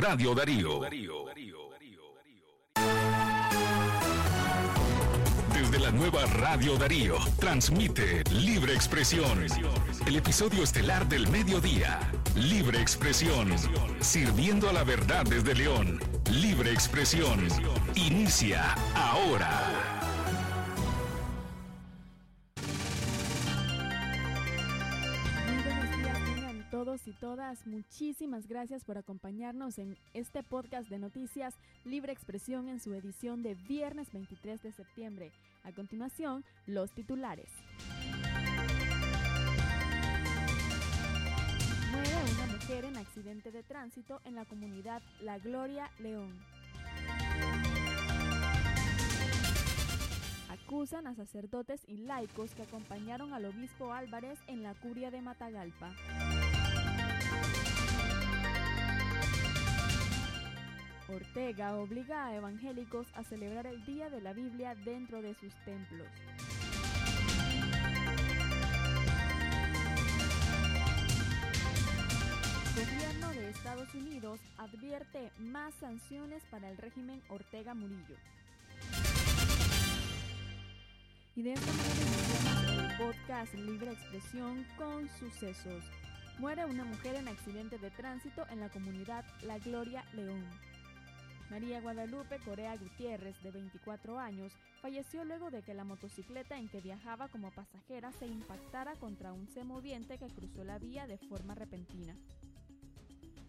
Radio Darío. Desde la nueva Radio Darío, transmite Libre Expresión. El episodio estelar del mediodía. Libre Expresión. Sirviendo a la verdad desde León. Libre Expresión. Inicia ahora. Y todas, muchísimas gracias por acompañarnos en este podcast de noticias Libre Expresión en su edición de viernes 23 de septiembre. A continuación, los titulares. Muere una mujer en accidente de tránsito en la comunidad La Gloria, León. Acusan a sacerdotes y laicos que acompañaron al obispo Álvarez en la curia de Matagalpa. Ortega obliga a evangélicos a celebrar el Día de la Biblia dentro de sus templos. Gobierno de Estados Unidos advierte más sanciones para el régimen Ortega Murillo. Y de esta manera el podcast Libre Expresión con sucesos. Muere una mujer en accidente de tránsito en la comunidad La Gloria León. María Guadalupe Corea Gutiérrez, de 24 años, falleció luego de que la motocicleta en que viajaba como pasajera se impactara contra un semoviente que cruzó la vía de forma repentina.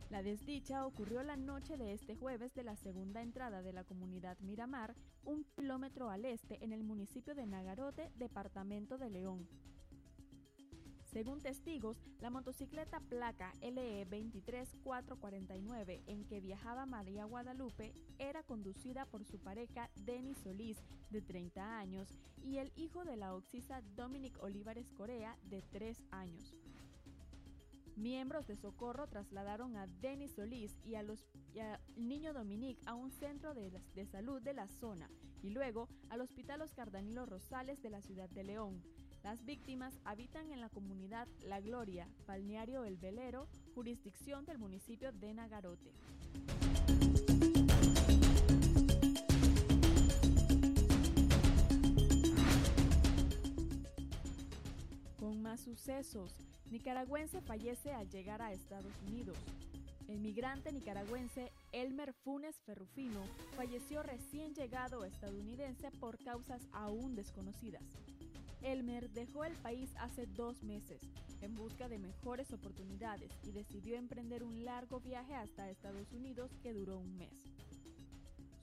La desdicha ocurrió la noche de este jueves de la segunda entrada de la comunidad Miramar, un kilómetro al este en el municipio de Nagarote, departamento de León. Según testigos, la motocicleta placa LE 23449 en que viajaba María Guadalupe era conducida por su pareja Denis Solís, de 30 años, y el hijo de la oxisa Dominic Olivares Corea, de 3 años. Miembros de Socorro trasladaron a Denis Solís y, al niño Dominic a un centro de, de salud de la zona y luego al Hospital Oscar Danilo Rosales de la ciudad de León. Las víctimas habitan en la comunidad La Gloria, Balneario El Velero, jurisdicción del municipio de Nagarote. Con más sucesos, nicaragüense fallece al llegar a Estados Unidos. El migrante nicaragüense Elmer Funes Ferrufino falleció recién llegado estadounidense por causas aún desconocidas. Elmer dejó el país hace dos meses en busca de mejores oportunidades y decidió emprender un largo viaje hasta Estados Unidos que duró un mes.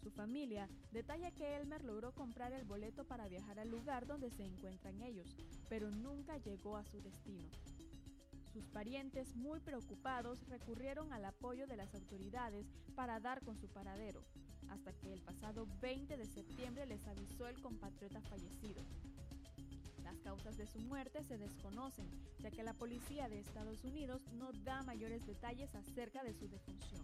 Su familia detalla que Elmer logró comprar el boleto para viajar al lugar donde se encuentran ellos, pero nunca llegó a su destino. Sus parientes, muy preocupados, recurrieron al apoyo de las autoridades para dar con su paradero, hasta que el pasado 20 de septiembre les avisó el compatriota fallecido, causas de su muerte se desconocen, ya que la policía de Estados Unidos no da mayores detalles acerca de su defunción.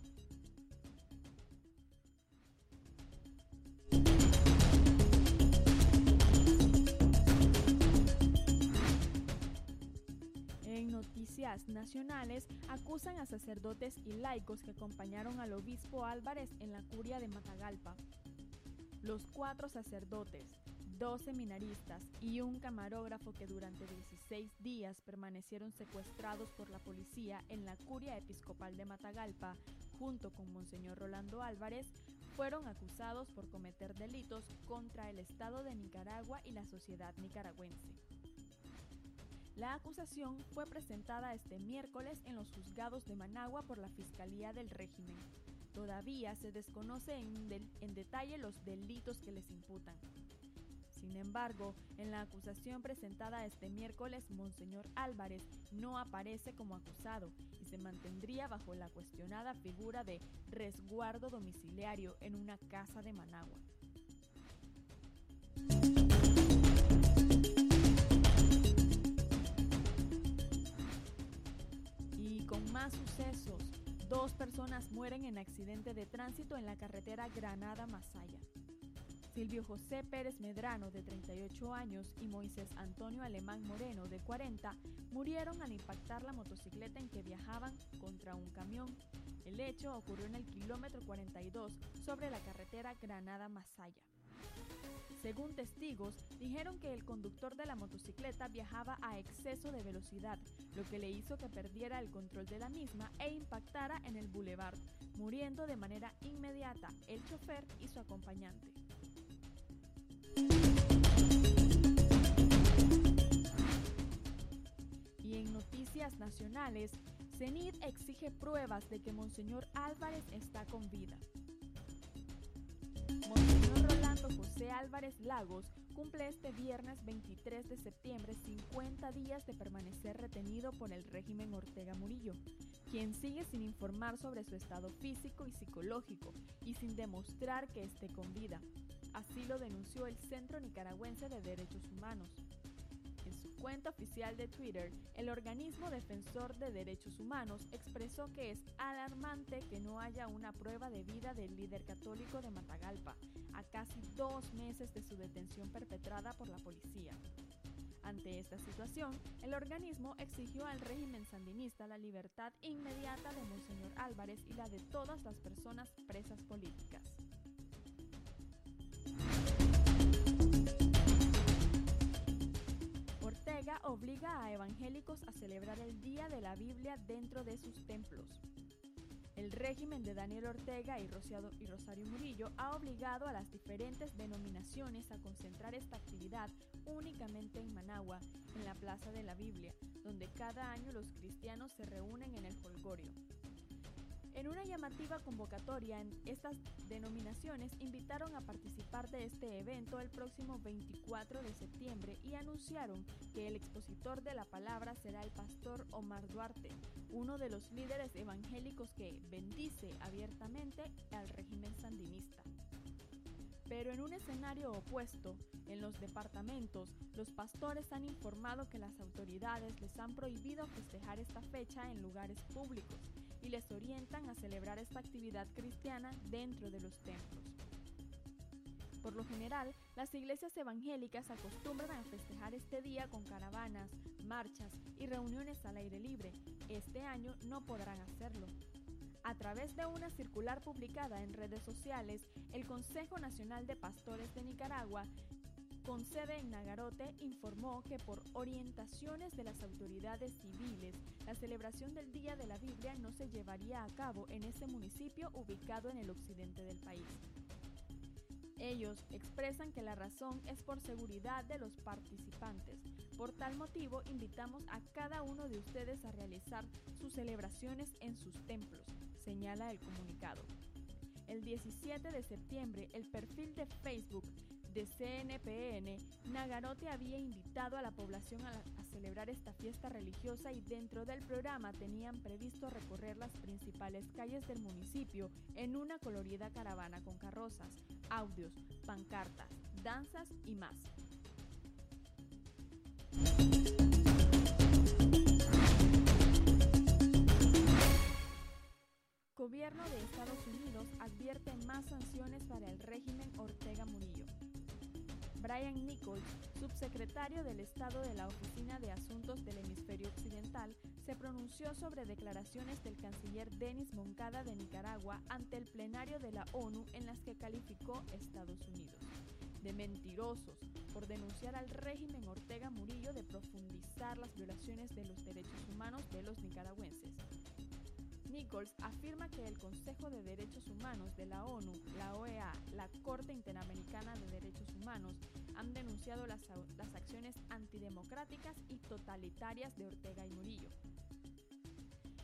En noticias nacionales, acusan a sacerdotes y laicos que acompañaron al obispo Álvarez en la curia de Matagalpa. Los cuatro sacerdotes, dos seminaristas y un camarógrafo que durante 16 días permanecieron secuestrados por la policía en la curia episcopal de Matagalpa, junto con Monseñor Rolando Álvarez, fueron acusados por cometer delitos contra el Estado de Nicaragua y la sociedad nicaragüense. La acusación fue presentada este miércoles en los juzgados de Managua por la Fiscalía del régimen. Todavía se desconoce en, en detalle los delitos que les imputan. Sin embargo, en la acusación presentada este miércoles, Monseñor Álvarez no aparece como acusado y se mantendría bajo la cuestionada figura de resguardo domiciliario en una casa de Managua. Y con más sucesos, dos personas mueren en accidente de tránsito en la carretera Granada-Masaya. Silvio José Pérez Medrano, de 38 años, y Moisés Antonio Alemán Moreno, de 40, murieron al impactar la motocicleta en que viajaban contra un camión. El hecho ocurrió en el kilómetro 42 sobre la carretera Granada-Masaya. Según testigos, dijeron que el conductor de la motocicleta viajaba a exceso de velocidad, lo que le hizo que perdiera el control de la misma e impactara en el boulevard, muriendo de manera inmediata el chofer y su acompañante. Y en noticias nacionales, CENID exige pruebas de que Monseñor Álvarez está con vida. Monseñor Rolando José Álvarez Lagos cumple este viernes 23 de septiembre 50 días de permanecer retenido por el régimen Ortega Murillo, quien sigue sin informar sobre su estado físico y psicológico y sin demostrar que esté con vida. Así lo denunció el Centro Nicaragüense de Derechos Humanos. Su cuenta oficial de Twitter, el organismo defensor de derechos humanos expresó que es alarmante que no haya una prueba de vida del líder católico de Matagalpa, a casi dos meses de su detención perpetrada por la policía. Ante esta situación, el organismo exigió al régimen sandinista la libertad inmediata de Monseñor Álvarez y la de todas las personas presas políticas. Obliga a evangélicos a celebrar el Día de la Biblia dentro de sus templos. El régimen de Daniel Ortega y, y, Rosario Murillo ha obligado a las diferentes denominaciones a concentrar esta actividad únicamente en Managua, en la Plaza de la Biblia, donde cada año los cristianos se reúnen en el Holgorio. En una llamativa convocatoria, estas denominaciones invitaron a participar de este evento el próximo 24 de septiembre y anunciaron que el expositor de la palabra será el pastor Omar Duarte, uno de los líderes evangélicos que bendice abiertamente al régimen sandinista. Pero en un escenario opuesto, en los departamentos, los pastores han informado que las autoridades les han prohibido festejar esta fecha en lugares públicos y les orientan a celebrar esta actividad cristiana dentro de los templos. Por lo general, las iglesias evangélicas acostumbran a festejar este día con caravanas, marchas y reuniones al aire libre. Este año no podrán hacerlo. A través de una circular publicada en redes sociales, el Consejo Nacional de Pastores de Nicaragua con sede en Nagarote, informó que por orientaciones de las autoridades civiles, la celebración del Día de la Biblia no se llevaría a cabo en ese municipio ubicado en el occidente del país. Ellos expresan que la razón es por seguridad de los participantes. Por tal motivo, invitamos a cada uno de ustedes a realizar sus celebraciones en sus templos, señala el comunicado. El 17 de septiembre, el perfil de Facebook de CNPN, Nagarote había invitado a la población a, celebrar esta fiesta religiosa y dentro del programa tenían previsto recorrer las principales calles del municipio en una colorida caravana con carrozas, audios, pancartas, danzas y más. Gobierno de Estados Unidos advierte más sanciones para el régimen Ortega Murillo. Brian Nichols, subsecretario del Estado de la Oficina de Asuntos del Hemisferio Occidental, se pronunció sobre declaraciones del canciller Denis Moncada de Nicaragua ante el plenario de la ONU en las que calificó Estados Unidos de mentirosos por denunciar al régimen Ortega Murillo de profundizar las violaciones de los derechos humanos de los nicaragüenses. Nichols afirma que el Consejo de Derechos Humanos de la ONU, la OEA, la Corte Interamericana de Derechos Humanos han denunciado las, acciones antidemocráticas y totalitarias de Ortega y Murillo.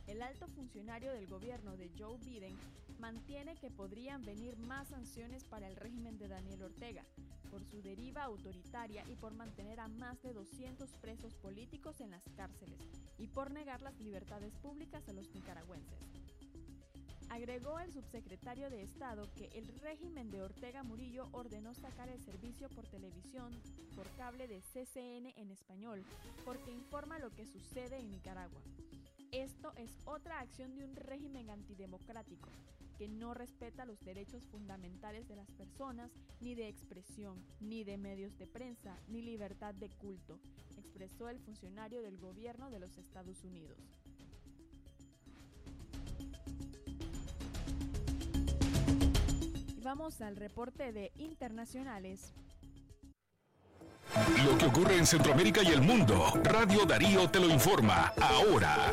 El alto funcionario del gobierno de Joe Biden mantiene que podrían venir más sanciones para el régimen de Daniel Ortega, por su deriva autoritaria y por mantener a más de 200 presos políticos en las cárceles y por negar las libertades públicas a los nicaragüenses. Agregó el subsecretario de Estado que el régimen de Ortega Murillo ordenó sacar el servicio por televisión por cable de CCN en español porque informa lo que sucede en Nicaragua. Esto es otra acción de un régimen antidemocrático que no respeta los derechos fundamentales de las personas, ni de expresión, ni de medios de prensa, ni libertad de culto, expresó el funcionario del gobierno de los Estados Unidos. Vamos al reporte de internacionales. Lo que ocurre en Centroamérica y el mundo, Radio Darío te lo informa ahora.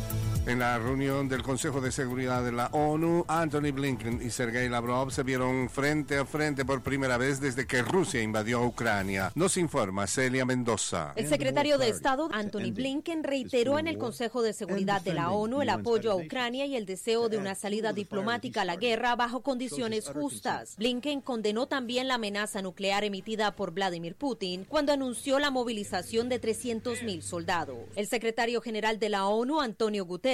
En la reunión del Consejo de Seguridad de la ONU, Anthony Blinken y Sergei Lavrov se vieron frente a frente por primera vez desde que Rusia invadió Ucrania. Nos informa Celia Mendoza. El secretario de Estado, Anthony Blinken, reiteró en el Consejo de Seguridad de la ONU el apoyo a Ucrania y el deseo de una salida diplomática a la guerra bajo condiciones justas. Blinken condenó también la amenaza nuclear emitida por Vladimir Putin cuando anunció la movilización de 300.000 soldados. El secretario general de la ONU, Antonio Guterres,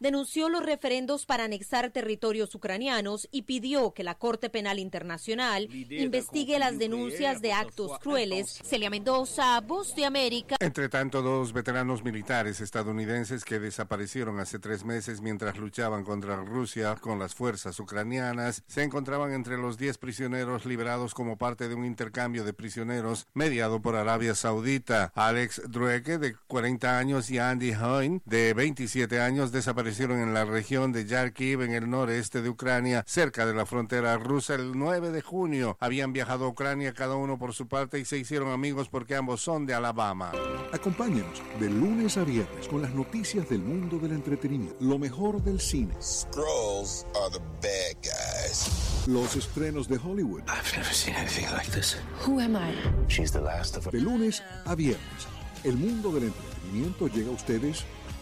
denunció los referendos para anexar territorios ucranianos y pidió que la Corte Penal Internacional investigue las denuncias de actos crueles. Celia Mendoza, Voz de América. Entre tanto, dos veteranos militares estadounidenses que desaparecieron hace tres meses mientras luchaban contra Rusia con las fuerzas ucranianas se encontraban entre los diez prisioneros liberados como parte de un intercambio de prisioneros mediado por Arabia Saudita. Alex Drueke, de 40 años, y Andy Hoyne, de 27 años, desaparecieron en la región de Yarkiv, en el noreste de Ucrania, cerca de la frontera rusa, el 9 de junio. Habían viajado a Ucrania cada uno por su parte y se hicieron amigos porque ambos son de Alabama. Acompáñanos de lunes a viernes con las noticias del mundo del entretenimiento, lo mejor del cine. Scrolls are the bad guys. Los estrenos de Hollywood. I've never seen anything like this. Who am I? She's the last of De lunes a viernes, el mundo del entretenimiento llega a ustedes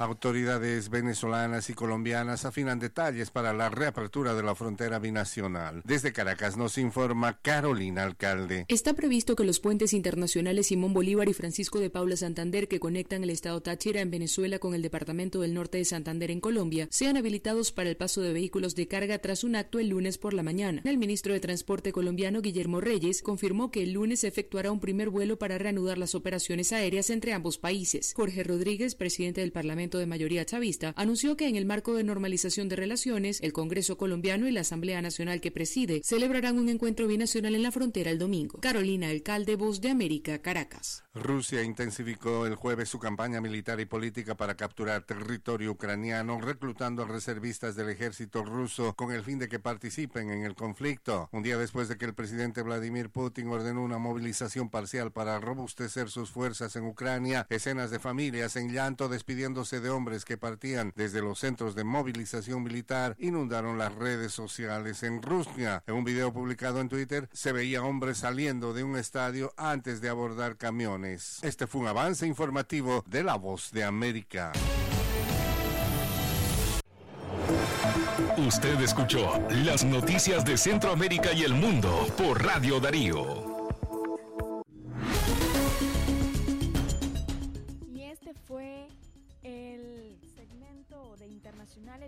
Autoridades venezolanas y colombianas afinan detalles para la reapertura de la frontera binacional. Desde Caracas nos informa Carolina Alcalde. Está previsto que los puentes internacionales Simón Bolívar y Francisco de Paula Santander que conectan el estado Táchira en Venezuela con el departamento del norte de Santander en Colombia sean habilitados para el paso de vehículos de carga tras un acto el lunes por la mañana. El ministro de Transporte colombiano Guillermo Reyes confirmó que el lunes se efectuará un primer vuelo para reanudar las operaciones aéreas entre ambos países. Jorge Rodríguez, presidente del Parlamento de mayoría chavista, anunció que en el marco de normalización de relaciones, el Congreso colombiano y la Asamblea Nacional que preside celebrarán un encuentro binacional en la frontera el domingo. Carolina Alcalde, Voz de América, Caracas. Rusia intensificó el jueves su campaña militar y política para capturar territorio ucraniano, reclutando a reservistas del ejército ruso con el fin de que participen en el conflicto. Un día después de que el presidente Vladimir Putin ordenó una movilización parcial para robustecer sus fuerzas en Ucrania, escenas de familias en llanto despidiéndose de hombres que partían desde los centros de movilización militar inundaron las redes sociales en Rusia. En un video publicado en Twitter se veía hombres saliendo de un estadio antes de abordar camiones. Este fue un avance informativo de La Voz de América. Usted escuchó las noticias de Centroamérica y el mundo por Radio Darío.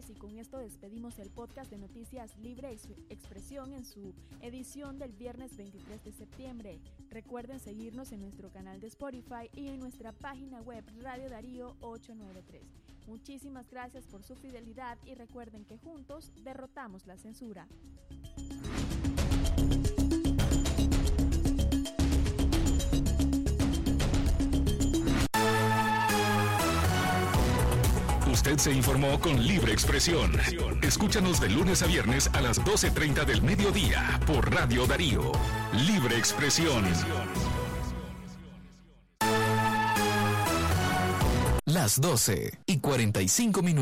Y con esto despedimos el podcast de Noticias Libre Ex- Expresión en su edición del viernes 23 de septiembre. Recuerden seguirnos en nuestro canal de Spotify y en nuestra página web Radio Darío 893. Muchísimas gracias por su fidelidad y recuerden que juntos derrotamos la censura. Usted se informó con libre expresión. Escúchanos de lunes a viernes a las 12.30 del mediodía por Radio Darío. Libre expresión. Las 12 y 45 minutos.